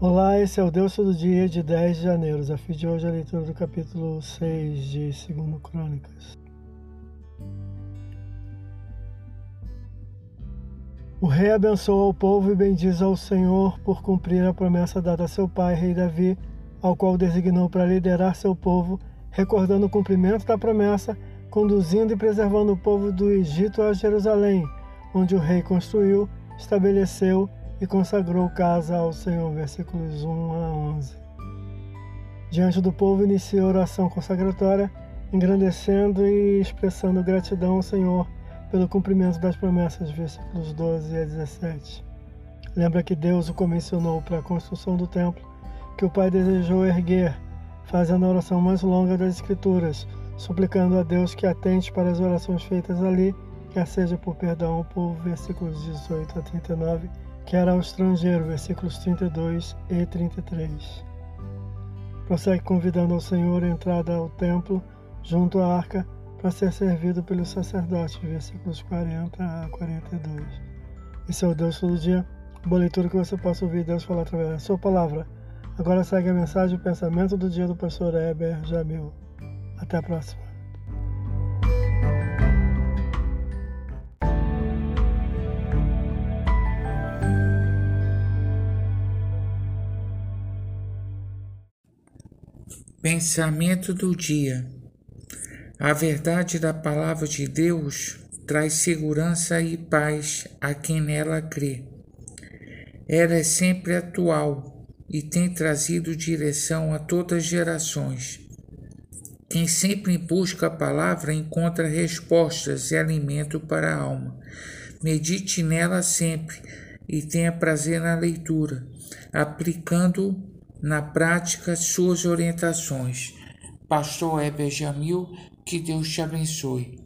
Olá, esse é o Deus Todo Dia de 10 de janeiro. Desafio de hoje é a leitura do capítulo 6 de 2 Crônicas. O rei abençoa o povo e bendiz ao Senhor por cumprir a promessa dada a seu pai, rei Davi, ao qual designou para liderar seu povo, recordando o cumprimento da promessa, conduzindo e preservando o povo do Egito a Jerusalém, onde o rei construiu, estabeleceu e consagrou casa ao Senhor. Versículos 1 a 11. Diante do povo, inicia a oração consagratória, engrandecendo e expressando gratidão ao Senhor pelo cumprimento das promessas. Versículos 12 a 17. Lembra que Deus o comissionou para a construção do templo, que o Pai desejou erguer, fazendo a oração mais longa das Escrituras, suplicando a Deus que atente para as orações feitas ali, quer seja por perdão ao povo. Versículos 18 a 39 quer ao estrangeiro, versículos 32 e 33. Prossegue convidando ao Senhor a entrada ao templo, junto à arca, para ser servido pelos sacerdotes, versículos 40 a 42. Esse é o Deus todo dia, boa leitura que você possa ouvir Deus falar através da sua palavra. Agora segue a mensagem e o pensamento do dia do pastor Heber Jamil. Até a próxima. Pensamento do dia. A verdade da palavra de Deus traz segurança e paz a quem nela crê. Ela é sempre atual e tem trazido direção a todas as gerações. Quem sempre busca a palavra encontra respostas e alimento para a alma. Medite nela sempre e tenha prazer na leitura, aplicando na prática suas orientações. Pastor Heber Jamil, que Deus te abençoe.